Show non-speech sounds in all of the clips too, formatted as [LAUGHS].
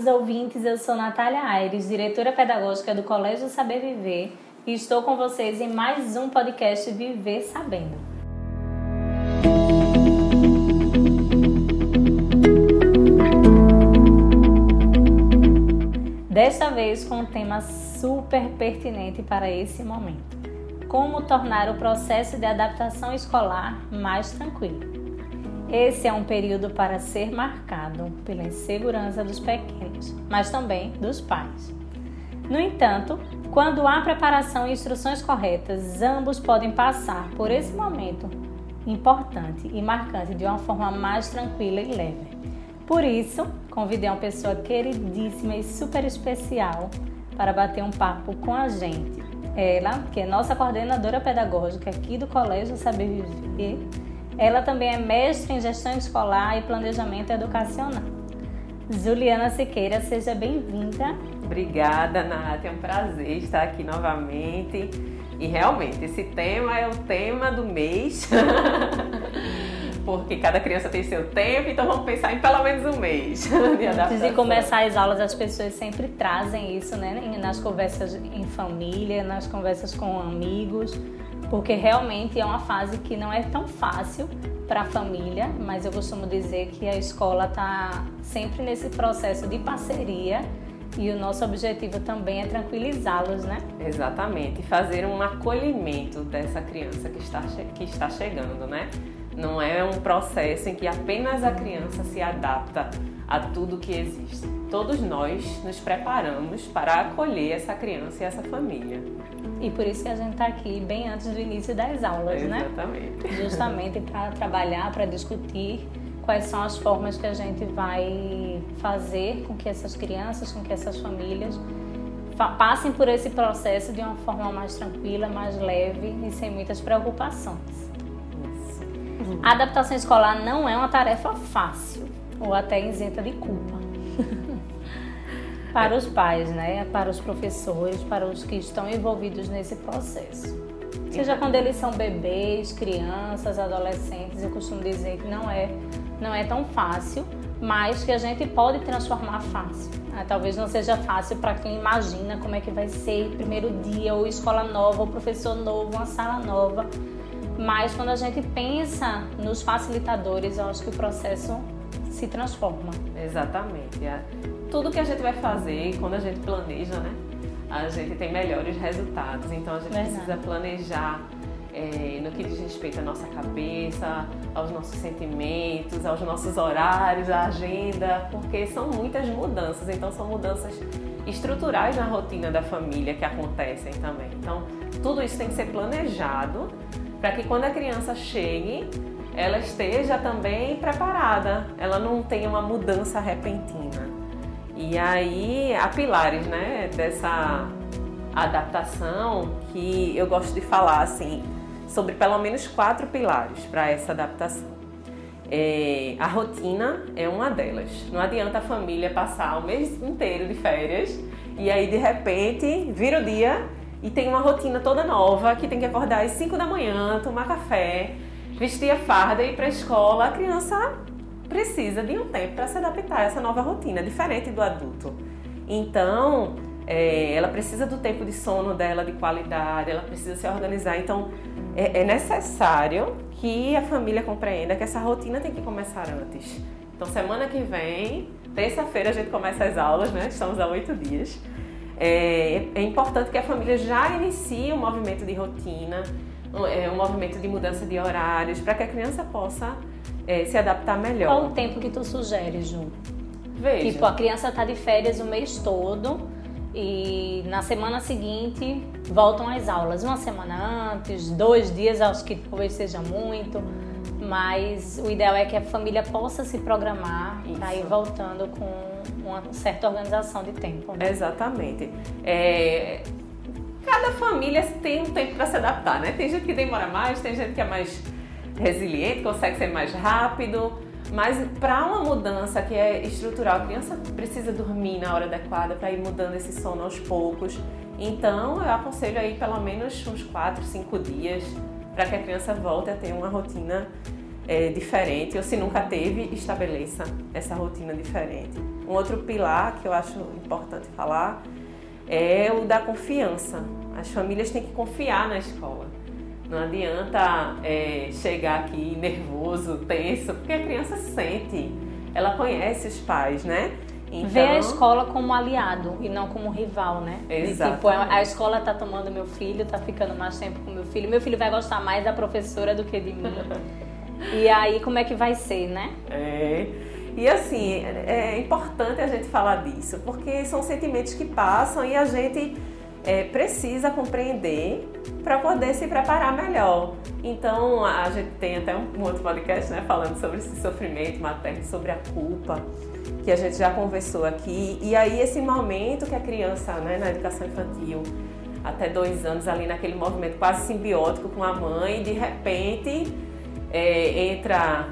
queridos ouvintes. Eu sou Natália Aires, diretora pedagógica do Colégio Saber Viver, e estou com vocês em mais um podcast Viver Sabendo. Desta vez com um tema super pertinente para esse momento: como tornar o processo de adaptação escolar mais tranquilo. Esse é um período para ser marcado pela insegurança dos pequenos, mas também dos pais. No entanto, quando há preparação e instruções corretas, ambos podem passar por esse momento importante e marcante de uma forma mais tranquila e leve. Por isso, convidei uma pessoa queridíssima e super especial para bater um papo com a gente. Ela, que é nossa coordenadora pedagógica aqui do Colégio Saber Viver, ela também é mestre em gestão escolar e planejamento educacional. Juliana Siqueira, seja bem-vinda. Obrigada, Nath. É um prazer estar aqui novamente. E realmente, esse tema é o tema do mês. [LAUGHS] Porque cada criança tem seu tempo, então vamos pensar em pelo menos um mês [LAUGHS] de Antes de começar as aulas, as pessoas sempre trazem isso, né? Nas conversas em família, nas conversas com amigos porque realmente é uma fase que não é tão fácil para a família, mas eu costumo dizer que a escola está sempre nesse processo de parceria e o nosso objetivo também é tranquilizá-los, né? Exatamente, fazer um acolhimento dessa criança que está, que está chegando, né? Não é um processo em que apenas a criança se adapta a tudo que existe. Todos nós nos preparamos para acolher essa criança e essa família. E por isso que a gente está aqui bem antes do início das aulas, né? Exatamente. [LAUGHS] Justamente para trabalhar, para discutir quais são as formas que a gente vai fazer com que essas crianças, com que essas famílias passem por esse processo de uma forma mais tranquila, mais leve e sem muitas preocupações. Isso. A adaptação escolar não é uma tarefa fácil ou até isenta de culpa. [LAUGHS] para os pais, né? Para os professores, para os que estão envolvidos nesse processo. Seja quando eles são bebês, crianças, adolescentes, eu costumo dizer que não é, não é tão fácil, mas que a gente pode transformar fácil. Ah, talvez não seja fácil para quem imagina como é que vai ser primeiro dia, ou escola nova, ou professor novo, uma sala nova. Mas quando a gente pensa nos facilitadores, eu acho que o processo se transforma. Exatamente. É. Tudo que a gente vai fazer, quando a gente planeja, né? A gente tem melhores resultados. Então a gente Verdade. precisa planejar é, no que diz respeito à nossa cabeça, aos nossos sentimentos, aos nossos horários, à agenda, porque são muitas mudanças. Então são mudanças estruturais na rotina da família que acontecem também. Então tudo isso tem que ser planejado para que quando a criança chegue ela esteja também preparada, ela não tenha uma mudança repentina. E aí há pilares, né, dessa adaptação que eu gosto de falar assim sobre pelo menos quatro pilares para essa adaptação. É, a rotina é uma delas. Não adianta a família passar o mês inteiro de férias e aí de repente vira o dia e tem uma rotina toda nova que tem que acordar às 5 da manhã, tomar café, vestir a farda e ir para a escola, a criança precisa de um tempo para se adaptar a essa nova rotina, diferente do adulto. Então, é, ela precisa do tempo de sono dela de qualidade, ela precisa se organizar. Então, é, é necessário que a família compreenda que essa rotina tem que começar antes. Então, semana que vem, terça-feira, a gente começa as aulas, né? Estamos há oito dias. É, é importante que a família já inicie um movimento de rotina, um, é, um movimento de mudança de horários, para que a criança possa é, se adaptar melhor. Qual o tempo que tu sugere, Ju? Veja. Tipo, a criança está de férias o mês todo e na semana seguinte voltam às aulas. Uma semana antes, dois dias, acho que talvez seja muito, mas o ideal é que a família possa se programar para ir voltando com uma certa organização de tempo. Né? Exatamente. É, cada família tem um tempo para se adaptar, né? Tem gente que demora mais, tem gente que é mais resiliente, consegue ser mais rápido. Mas para uma mudança que é estrutural, a criança precisa dormir na hora adequada para ir mudando esse sono aos poucos. Então eu aconselho aí pelo menos uns 4, 5 dias para que a criança volte a ter uma rotina é, diferente, ou se nunca teve, estabeleça essa rotina diferente. Um outro pilar que eu acho importante falar é o da confiança. As famílias têm que confiar na escola. Não adianta é, chegar aqui nervoso, tenso, porque a criança sente, ela conhece os pais, né? Então... Ver a escola como aliado e não como rival, né? Exato. Tipo, a escola está tomando meu filho, está ficando mais tempo com meu filho. Meu filho vai gostar mais da professora do que de mim. [LAUGHS] e aí, como é que vai ser, né? É. E assim, é importante a gente falar disso, porque são sentimentos que passam e a gente é, precisa compreender para poder se preparar melhor. Então, a gente tem até um, outro podcast né, falando sobre esse sofrimento materno, sobre a culpa, que a gente já conversou aqui. E aí, esse momento que a criança, né, na educação infantil, até dois anos, ali naquele movimento quase simbiótico com a mãe, de repente é, entra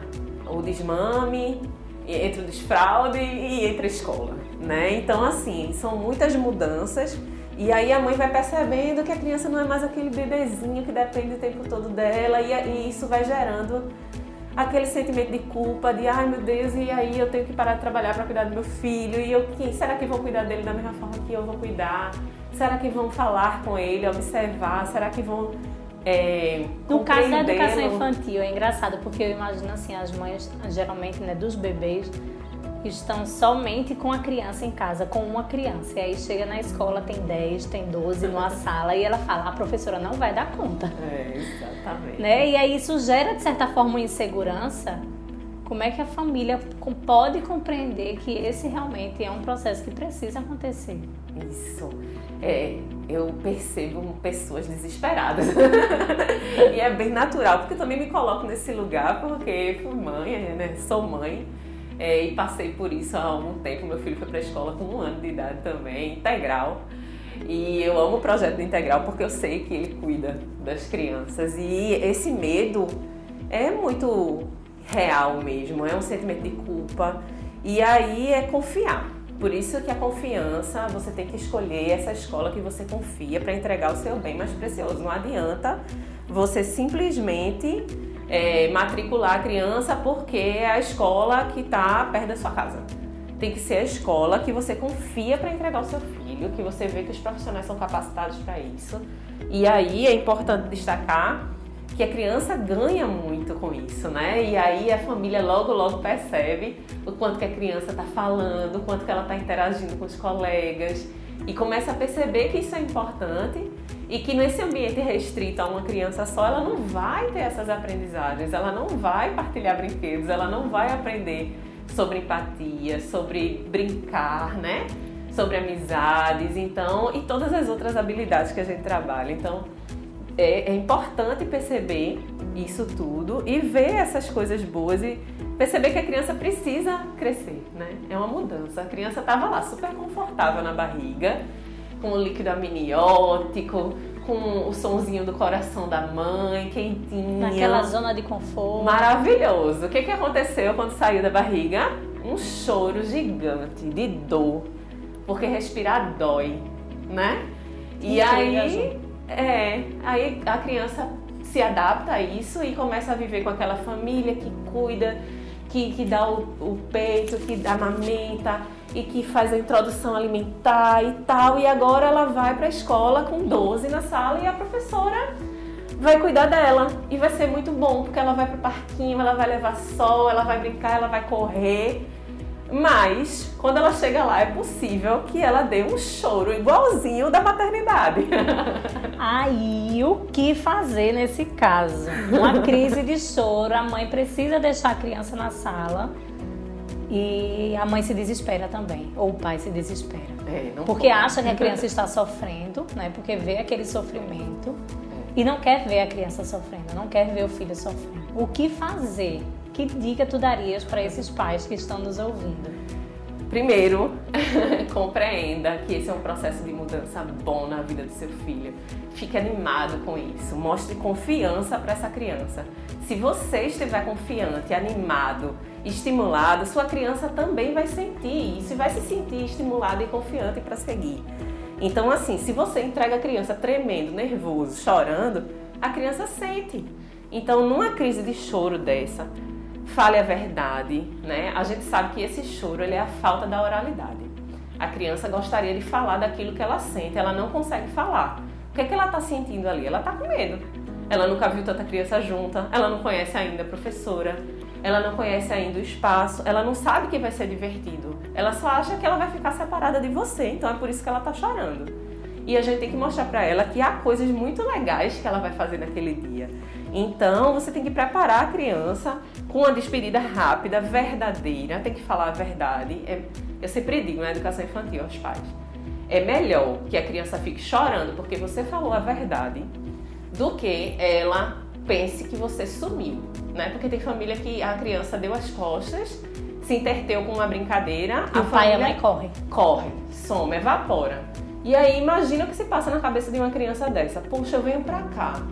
o desmame, entra o desfraude e entra a escola. Né? Então, assim, são muitas mudanças e aí a mãe vai percebendo que a criança não é mais aquele bebezinho que depende o tempo todo dela e, e isso vai gerando aquele sentimento de culpa, de ai meu Deus, e aí eu tenho que parar de trabalhar para cuidar do meu filho, e eu, quem, será que vão cuidar dele da mesma forma que eu vou cuidar? Será que vão falar com ele, observar? Será que vão é, no caso da educação infantil é engraçado porque eu imagino assim as mães geralmente né dos bebês estão somente com a criança em casa, com uma criança. E aí chega na escola, tem 10, tem 12 numa [LAUGHS] sala e ela fala: a professora não vai dar conta. É, exatamente. Né? E aí isso gera, de certa forma, uma insegurança. Como é que a família pode compreender que esse realmente é um processo que precisa acontecer? Isso. É, eu percebo pessoas desesperadas. [LAUGHS] e é bem natural, porque eu também me coloco nesse lugar, porque fui mãe, né? Sou mãe. É, e passei por isso há algum tempo. Meu filho foi para a escola com um ano de idade também, integral. E eu amo o projeto do integral porque eu sei que ele cuida das crianças. E esse medo é muito real mesmo, é um sentimento de culpa. E aí é confiar. Por isso que a confiança, você tem que escolher essa escola que você confia para entregar o seu bem mais precioso. Não adianta você simplesmente é, matricular a criança porque é a escola que está perto da sua casa. Tem que ser a escola que você confia para entregar o seu filho, que você vê que os profissionais são capacitados para isso. E aí é importante destacar que a criança ganha muito com isso, né? E aí a família logo, logo percebe o quanto que a criança está falando, o quanto que ela está interagindo com os colegas e começa a perceber que isso é importante e que nesse ambiente restrito a uma criança só, ela não vai ter essas aprendizagens, ela não vai partilhar brinquedos, ela não vai aprender sobre empatia, sobre brincar, né? Sobre amizades, então, e todas as outras habilidades que a gente trabalha. Então, é, é importante perceber isso tudo e ver essas coisas boas e perceber que a criança precisa crescer, né? É uma mudança. A criança estava lá super confortável na barriga, com o líquido amniótico, com o sonzinho do coração da mãe, quentinho. Naquela zona de conforto. Maravilhoso. O que, que aconteceu quando saiu da barriga? Um choro gigante de dor, porque respirar dói, né? E aí, é, aí a criança se adapta a isso e começa a viver com aquela família que cuida, que, que dá o, o peito, que amamenta e que faz a introdução alimentar e tal. E agora ela vai para a escola com 12 na sala e a professora vai cuidar dela. E vai ser muito bom, porque ela vai para o parquinho, ela vai levar sol, ela vai brincar, ela vai correr. Mas, quando ela chega lá, é possível que ela dê um choro igualzinho da maternidade. [LAUGHS] Aí, o que fazer nesse caso? Uma crise de choro, a mãe precisa deixar a criança na sala e a mãe se desespera também, ou o pai se desespera. É, porque pode. acha que a criança está sofrendo, né? Porque vê aquele sofrimento é. e não quer ver a criança sofrendo, não quer ver o filho sofrendo. O que fazer? Que dica tu darias para esses pais que estão nos ouvindo? Primeiro, [LAUGHS] compreenda que esse é um processo de mudança bom na vida do seu filho. Fique animado com isso. Mostre confiança para essa criança. Se você estiver confiante, animado, estimulado, sua criança também vai sentir isso e vai se sentir estimulada e confiante para seguir. Então, assim, se você entrega a criança tremendo, nervoso, chorando, a criança sente. Então, numa crise de choro dessa, fale a verdade, né? A gente sabe que esse choro ele é a falta da oralidade. A criança gostaria de falar daquilo que ela sente, ela não consegue falar. O que é que ela está sentindo ali? Ela está com medo. Ela nunca viu tanta criança junta, ela não conhece ainda a professora, ela não conhece ainda o espaço, ela não sabe que vai ser divertido. Ela só acha que ela vai ficar separada de você, então é por isso que ela está chorando. E a gente tem que mostrar para ela que há coisas muito legais que ela vai fazer naquele dia. Então, você tem que preparar a criança com uma despedida rápida, verdadeira, tem que falar a verdade. É, eu sempre digo na educação infantil aos pais: é melhor que a criança fique chorando porque você falou a verdade do que ela pense que você sumiu, né? Porque tem família que a criança deu as costas, se interteu com uma brincadeira, e a o pai e a mãe corre. Corre, some, evapora. E aí imagina o que se passa na cabeça de uma criança dessa. Poxa, eu venho pra cá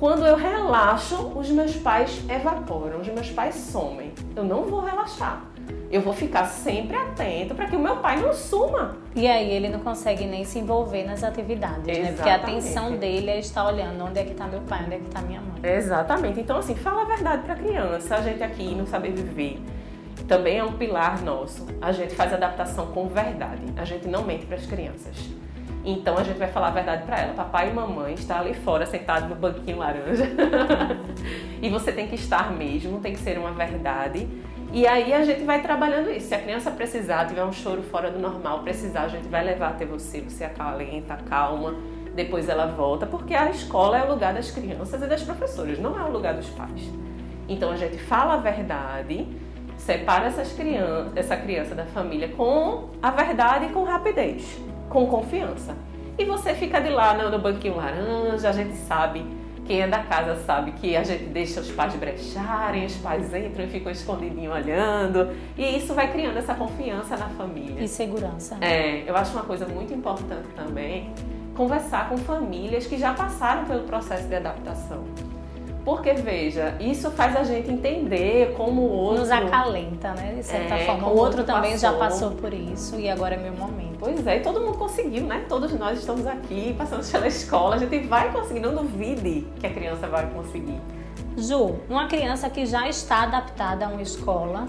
quando eu relaxo, os meus pais evaporam, os meus pais somem. Eu não vou relaxar. Eu vou ficar sempre atento para que o meu pai não suma. E aí ele não consegue nem se envolver nas atividades, Exatamente. né? Porque a atenção dele é estar olhando onde é que está meu pai, onde é que está minha mãe. Exatamente. Então assim, fala a verdade para a criança. A gente aqui no Saber Viver também é um pilar nosso. A gente faz adaptação com verdade. A gente não mente para as crianças. Então a gente vai falar a verdade para ela. Papai e mamãe está ali fora sentado no banquinho laranja. [LAUGHS] e você tem que estar mesmo, tem que ser uma verdade. E aí a gente vai trabalhando isso. Se a criança precisar, tiver um choro fora do normal, precisar, a gente vai levar até você, você acalenta, calma, depois ela volta, porque a escola é o lugar das crianças e das professoras, não é o lugar dos pais. Então a gente fala a verdade, separa essas crianças, essa criança da família com a verdade e com rapidez com confiança. E você fica de lá no, banquinho laranja, a gente sabe, quem é da casa sabe que a gente deixa os pais brecharem, os pais entram e ficam escondidinho olhando. E isso vai criando essa confiança na família. E segurança. É, eu acho uma coisa muito importante também conversar com famílias que já passaram pelo processo de adaptação. Porque, veja, isso faz a gente entender como o outro. Nos acalenta, né? De certa é, forma. O outro, também passou. já passou por isso e agora é meu momento. Pois é, e todo mundo conseguiu, né? Todos nós estamos aqui, passando pela escola, a gente vai conseguir, não duvide que a criança vai conseguir. Ju, uma criança que já está adaptada a uma escola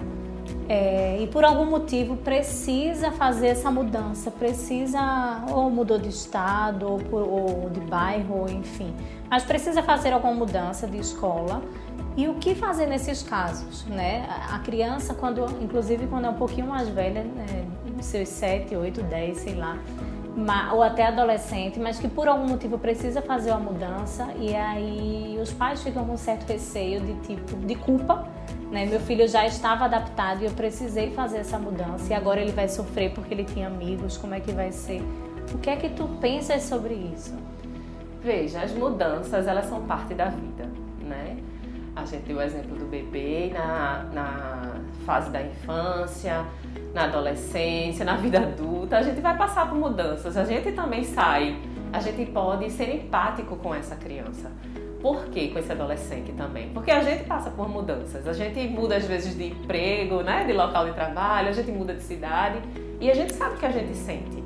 é, e por algum motivo precisa fazer essa mudança, precisa ou mudou de estado ou, por, ou de bairro, enfim, mas precisa fazer alguma mudança de escola. E o que fazer nesses casos, né? A criança, quando, inclusive quando é um pouquinho mais velha, né, seus 7, 8, 10, sei lá, ou até adolescente, mas que por algum motivo precisa fazer uma mudança. E aí os pais ficam com certo receio de tipo de culpa, né? Meu filho já estava adaptado e eu precisei fazer essa mudança e agora ele vai sofrer porque ele tinha amigos, como é que vai ser? O que é que tu pensas sobre isso? Veja, as mudanças elas são parte da vida, né? A gente deu o exemplo do bebê na, na fase da infância, na adolescência, na vida adulta. A gente vai passar por mudanças. A gente também sai. A gente pode ser empático com essa criança. Por que com esse adolescente também? Porque a gente passa por mudanças. A gente muda às vezes de emprego, né, de local de trabalho, a gente muda de cidade e a gente sabe o que a gente sente.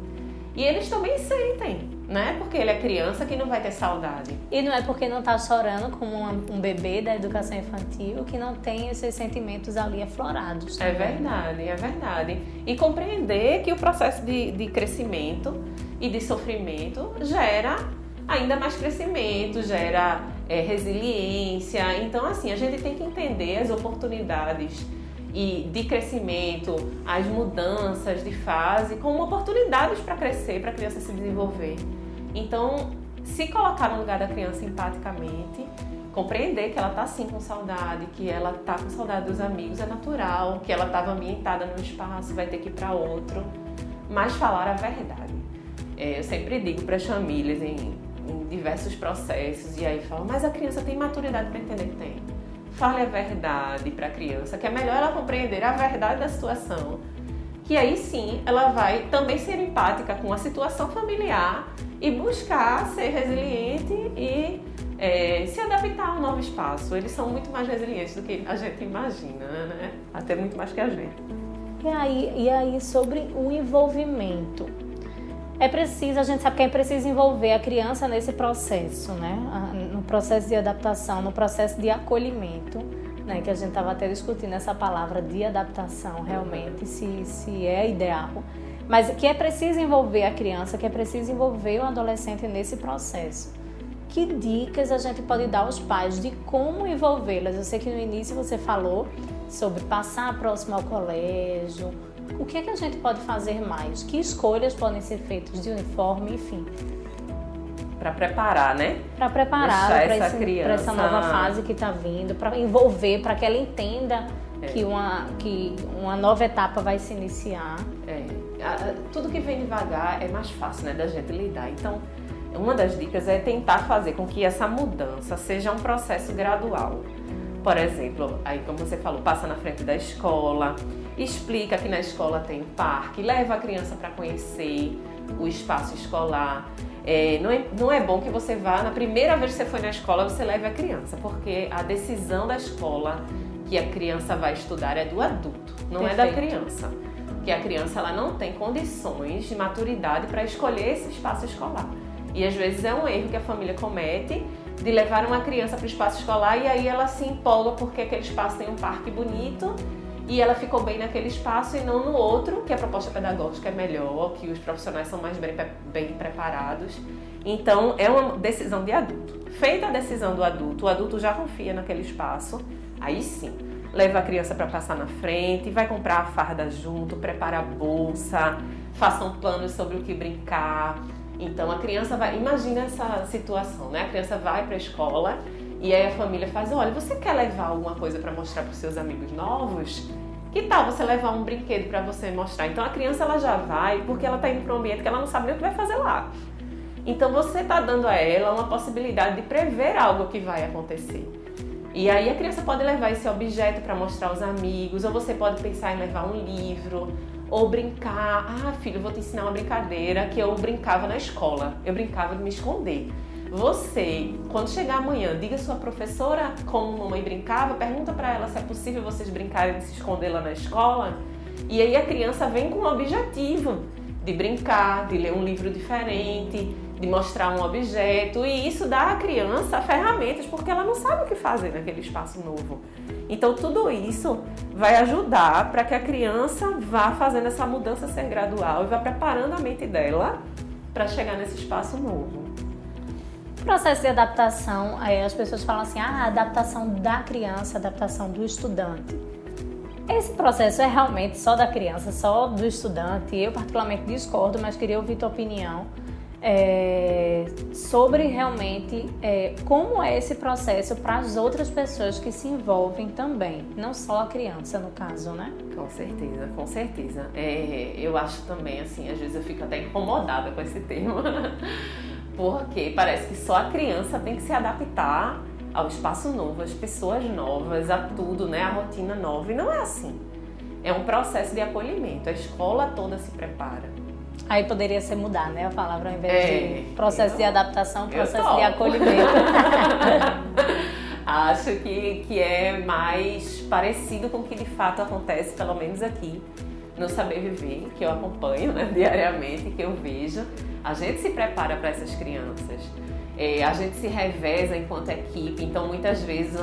E eles também sentem, né? Porque ele é criança que não vai ter saudade. E não é porque não está chorando como um bebê da educação infantil que não tem esses sentimentos ali aflorados. É verdade, é verdade. E compreender que o processo de, de crescimento e de sofrimento gera ainda mais crescimento, gera é, resiliência. Então, assim, a gente tem que entender as oportunidades e de crescimento, as mudanças de fase como oportunidades para crescer, para a criança se desenvolver. Então, se colocar no lugar da criança empaticamente, compreender que ela está sim com saudade, que ela está com saudade dos amigos é natural, que ela estava ambientada num espaço, vai ter que ir para outro, mas falar a verdade. É, eu sempre digo para as famílias em, diversos processos e aí falam, mas a criança tem maturidade para entender que tem fale a verdade para a criança, que é melhor ela compreender a verdade da situação, que aí sim ela vai também ser empática com a situação familiar e buscar ser resiliente e é, se adaptar ao novo espaço. Eles são muito mais resilientes do que a gente imagina, né? Até muito mais que a gente. E aí, e aí sobre o envolvimento é preciso, a gente sabe que é preciso envolver a criança nesse processo, né? No processo de adaptação, no processo de acolhimento. né, que a gente estava até discutindo essa palavra de adaptação realmente, se, se é ideal, mas que é preciso envolver a criança, que é preciso envolver o adolescente nesse processo. Que dicas a gente pode dar aos pais de como envolvê-las? Eu sei que no início você falou sobre passar próximo ao colégio. O que é que a gente pode fazer mais? Que escolhas podem ser feitas de uniforme, enfim? para preparar, né? Para preparar para essa, essa nova fase que está vindo, para envolver, para que ela entenda é. que, uma, que uma nova etapa vai se iniciar. É. Tudo que vem devagar é mais fácil, né, da gente lidar. Então, uma das dicas é tentar fazer com que essa mudança seja um processo gradual. Por exemplo, aí como você falou, passa na frente da escola, explica que na escola tem parque, leva a criança para conhecer o espaço escolar. É, não, é, não é bom que você vá, na primeira vez que você foi na escola, você leve a criança, porque a decisão da escola que a criança vai estudar é do adulto, não Perfeito. é da criança. Porque a criança ela não tem condições de maturidade para escolher esse espaço escolar. E às vezes é um erro que a família comete de levar uma criança para o espaço escolar e aí ela se empolga porque aquele espaço tem um parque bonito e ela ficou bem naquele espaço e não no outro, que a proposta pedagógica é melhor, que os profissionais são mais bem, bem preparados. Então, é uma decisão de adulto. Feita a decisão do adulto, o adulto já confia naquele espaço, aí sim, leva a criança para passar na frente, vai comprar a farda junto, prepara a bolsa, façam planos sobre o que brincar. Então, a criança vai. Imagina essa situação, né? A criança vai para a escola e aí a família faz: olha, você quer levar alguma coisa para mostrar para os seus amigos novos? Que tal você levar um brinquedo para você mostrar? Então a criança ela já vai porque ela está indo para um ambiente que ela não sabe nem o que vai fazer lá. Então você está dando a ela uma possibilidade de prever algo que vai acontecer. E aí a criança pode levar esse objeto para mostrar aos amigos, ou você pode pensar em levar um livro, ou brincar. Ah, filho, vou te ensinar uma brincadeira que eu brincava na escola. Eu brincava de me esconder. Você, quando chegar amanhã, diga à sua professora como mamãe brincava, pergunta para ela se é possível vocês brincarem de se esconder lá na escola. E aí a criança vem com um objetivo de brincar, de ler um livro diferente, de mostrar um objeto, e isso dá à criança ferramentas porque ela não sabe o que fazer naquele espaço novo. Então tudo isso vai ajudar para que a criança vá fazendo essa mudança ser gradual e vá preparando a mente dela para chegar nesse espaço novo processo de adaptação, as pessoas falam assim, ah, adaptação da criança, adaptação do estudante. Esse processo é realmente só da criança, só do estudante. Eu particularmente discordo, mas queria ouvir tua opinião é, sobre realmente é, como é esse processo para as outras pessoas que se envolvem também, não só a criança no caso, né? Com certeza, com certeza. É, eu acho também assim, às vezes eu fico até incomodada com esse termo. [LAUGHS] porque parece que só a criança tem que se adaptar ao espaço novo, às pessoas novas, a tudo, né? A rotina nova. E não é assim. É um processo de acolhimento. A escola toda se prepara. Aí poderia ser mudar, né? A palavra ao invés é, de processo de adaptação, processo de acolhimento. [LAUGHS] Acho que, que é mais parecido com o que de fato acontece, pelo menos aqui no Saber Viver, que eu acompanho né, [LAUGHS] diariamente, que eu vejo. A gente se prepara para essas crianças. É, a gente se reveza enquanto equipe, então muitas vezes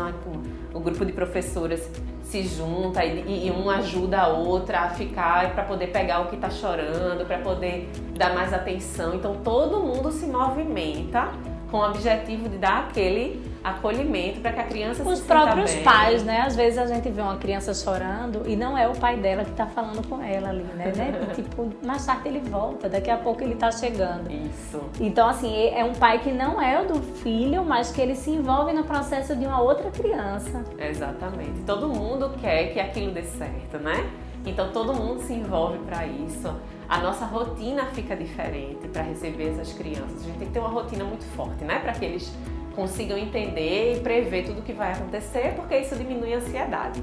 o grupo de professoras se junta e, e um ajuda a outra a ficar para poder pegar o que está chorando, para poder dar mais atenção. Então todo mundo se movimenta com o objetivo de dar aquele acolhimento para que a criança Os se próprios pais, né? Às vezes a gente vê uma criança chorando e não é o pai dela que está falando com ela ali, né? né? [LAUGHS] tipo, mais tarde ele volta, daqui a pouco ele está chegando. Isso. Então, assim, é um pai que não é o do filho, mas que ele se envolve no processo de uma outra criança. Exatamente. Todo mundo quer que aquilo dê certo, né? Então todo mundo se envolve para isso. A nossa rotina fica diferente para receber essas crianças. A gente tem que ter uma rotina muito forte, né? Para que eles consigam entender e prever tudo o que vai acontecer, porque isso diminui a ansiedade.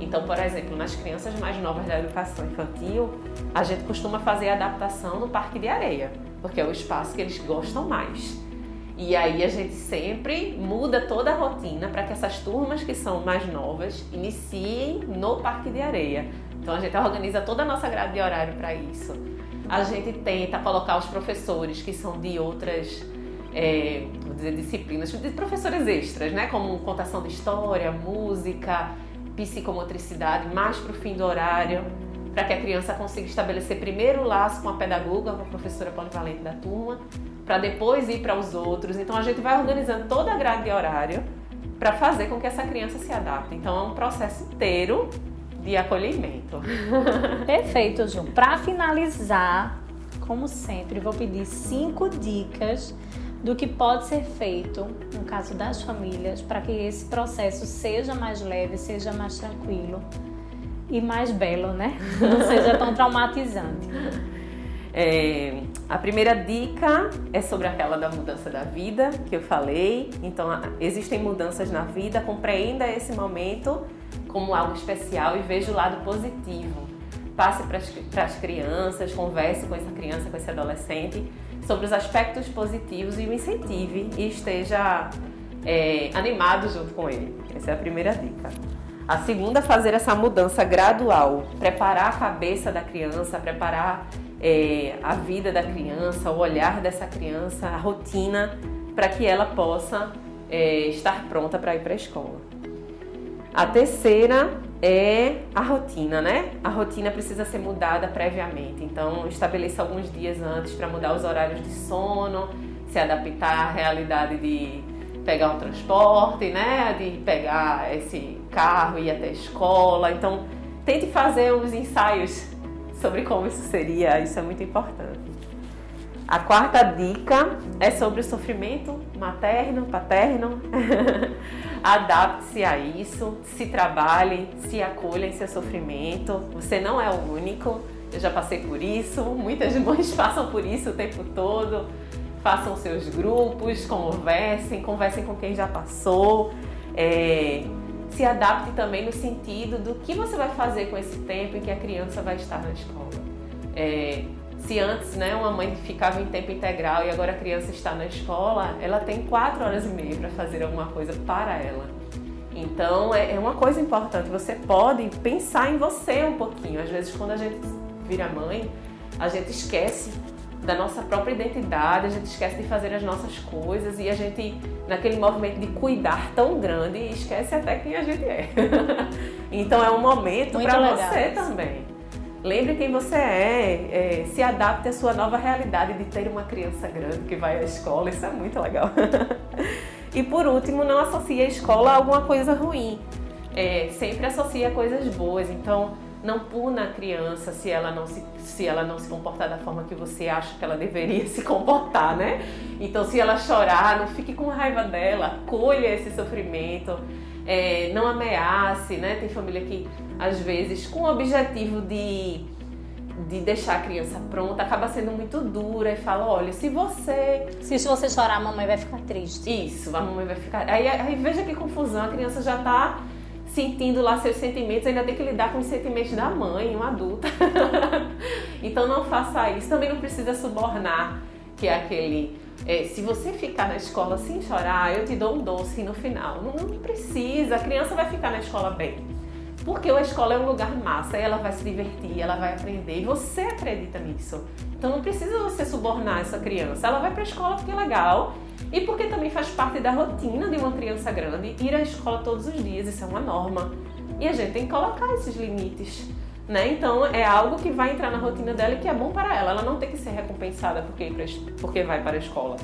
Então, por exemplo, nas crianças mais novas da educação infantil, a gente costuma fazer a adaptação no parque de areia, porque é o espaço que eles gostam mais. E aí a gente sempre muda toda a rotina para que essas turmas que são mais novas iniciem no parque de areia. Então a gente organiza toda a nossa grade de horário para isso. A gente tenta colocar os professores que são de outras é, dizer, disciplinas, de professores extras, né? Como contação de história, música, psicomotricidade, mais para o fim do horário, para que a criança consiga estabelecer primeiro o laço com a pedagoga, com a professora polivalente da turma, para depois ir para os outros. Então a gente vai organizando toda a grade de horário para fazer com que essa criança se adapte. Então é um processo inteiro de acolhimento. [LAUGHS] Perfeito, Ju. Para finalizar, como sempre, vou pedir cinco dicas do que pode ser feito no caso das famílias para que esse processo seja mais leve, seja mais tranquilo e mais belo, né? [LAUGHS] Não seja tão traumatizante. É, a primeira dica é sobre aquela da mudança da vida que eu falei. Então, existem mudanças na vida, compreenda esse momento como algo especial e veja o lado positivo. Passe para as crianças, converse com essa criança, com esse adolescente sobre os aspectos positivos e o incentive e esteja é, animado junto com ele. Essa é a primeira dica. A segunda, fazer essa mudança gradual, preparar a cabeça da criança, preparar é, a vida da criança, o olhar dessa criança, a rotina, para que ela possa é, estar pronta para ir para a escola. A terceira é a rotina, né? A rotina precisa ser mudada previamente. Então, estabeleça alguns dias antes para mudar os horários de sono, se adaptar à realidade de pegar um transporte, né? De pegar esse carro e ir até a escola. Então, tente fazer uns ensaios sobre como isso seria, isso é muito importante. A quarta dica é sobre o sofrimento materno, paterno. [LAUGHS] Adapte-se a isso, se trabalhe, se acolha em seu sofrimento. Você não é o único. Eu já passei por isso, muitas [LAUGHS] mães passam por isso o tempo todo. Façam seus grupos, conversem, conversem com quem já passou. É, se adapte também no sentido do que você vai fazer com esse tempo em que a criança vai estar na escola. É, se antes né, uma mãe ficava em tempo integral e agora a criança está na escola, ela tem quatro horas e meia para fazer alguma coisa para ela. Então é, é uma coisa importante, você pode pensar em você um pouquinho. Às vezes quando a gente vira mãe, a gente esquece da nossa própria identidade, a gente esquece de fazer as nossas coisas e a gente, naquele movimento de cuidar tão grande, esquece até quem a gente é. [LAUGHS] então é um momento para você também. Lembre quem você é, é, se adapte à sua nova realidade de ter uma criança grande que vai à escola, isso é muito legal. [LAUGHS] e por último, não associe a escola a alguma coisa ruim. É, sempre associe a coisas boas. Então, não puna a criança se ela não se, se ela não se comportar da forma que você acha que ela deveria [LAUGHS] se comportar, né? Então, se ela chorar, não fique com raiva dela, acolha esse sofrimento, é, não ameace, né? Tem família que às vezes, com o objetivo de, de deixar a criança pronta, acaba sendo muito dura e fala: olha, se você. Se, se você chorar, a mamãe vai ficar triste. Isso, a mamãe vai ficar. Aí, aí veja que confusão, a criança já está sentindo lá seus sentimentos, ainda tem que lidar com os sentimentos da mãe, uma adulta. [LAUGHS] então não faça isso. Também não precisa subornar, que é aquele. É, se você ficar na escola sem chorar, eu te dou um doce no final. Não, não precisa, a criança vai ficar na escola bem. Porque a escola é um lugar massa, ela vai se divertir, ela vai aprender e você acredita nisso. Então não precisa você subornar essa criança. Ela vai para a escola porque é legal e porque também faz parte da rotina de uma criança grande ir à escola todos os dias, isso é uma norma. E a gente tem que colocar esses limites. Né? Então é algo que vai entrar na rotina dela e que é bom para ela. Ela não tem que ser recompensada porque, porque vai para a escola.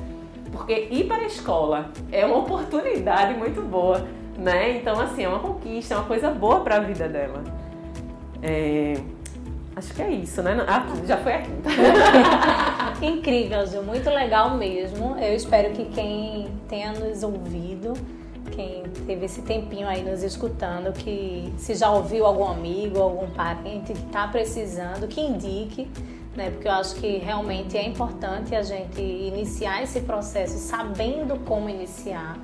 Porque ir para a escola é uma oportunidade muito boa né? Então, assim, é uma conquista, é uma coisa boa para a vida dela. É... Acho que é isso, né? Ah, já foi a quinta. [LAUGHS] Incrível, Gil. Muito legal mesmo. Eu espero que quem tenha nos ouvido, quem teve esse tempinho aí nos escutando, que se já ouviu algum amigo, algum parente que está precisando, que indique, né? Porque eu acho que realmente é importante a gente iniciar esse processo sabendo como iniciar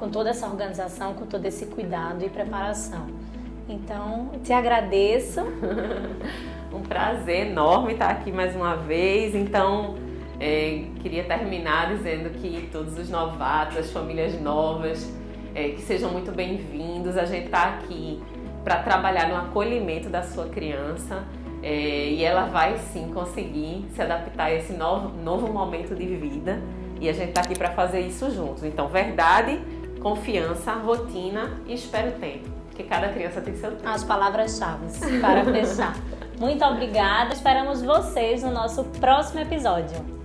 com toda essa organização, com todo esse cuidado e preparação. Então, te agradeço. [LAUGHS] um prazer enorme estar aqui mais uma vez. Então, é, queria terminar dizendo que todos os novatos, as famílias novas, é, que sejam muito bem-vindos. A gente está aqui para trabalhar no acolhimento da sua criança é, e ela vai sim conseguir se adaptar a esse novo, novo momento de vida E a gente está aqui para fazer isso juntos. Então, verdade, confiança, rotina e espero tempo. Porque cada criança tem seu tempo. As palavras-chave para fechar. [LAUGHS] Muito obrigada. Esperamos vocês no nosso próximo episódio.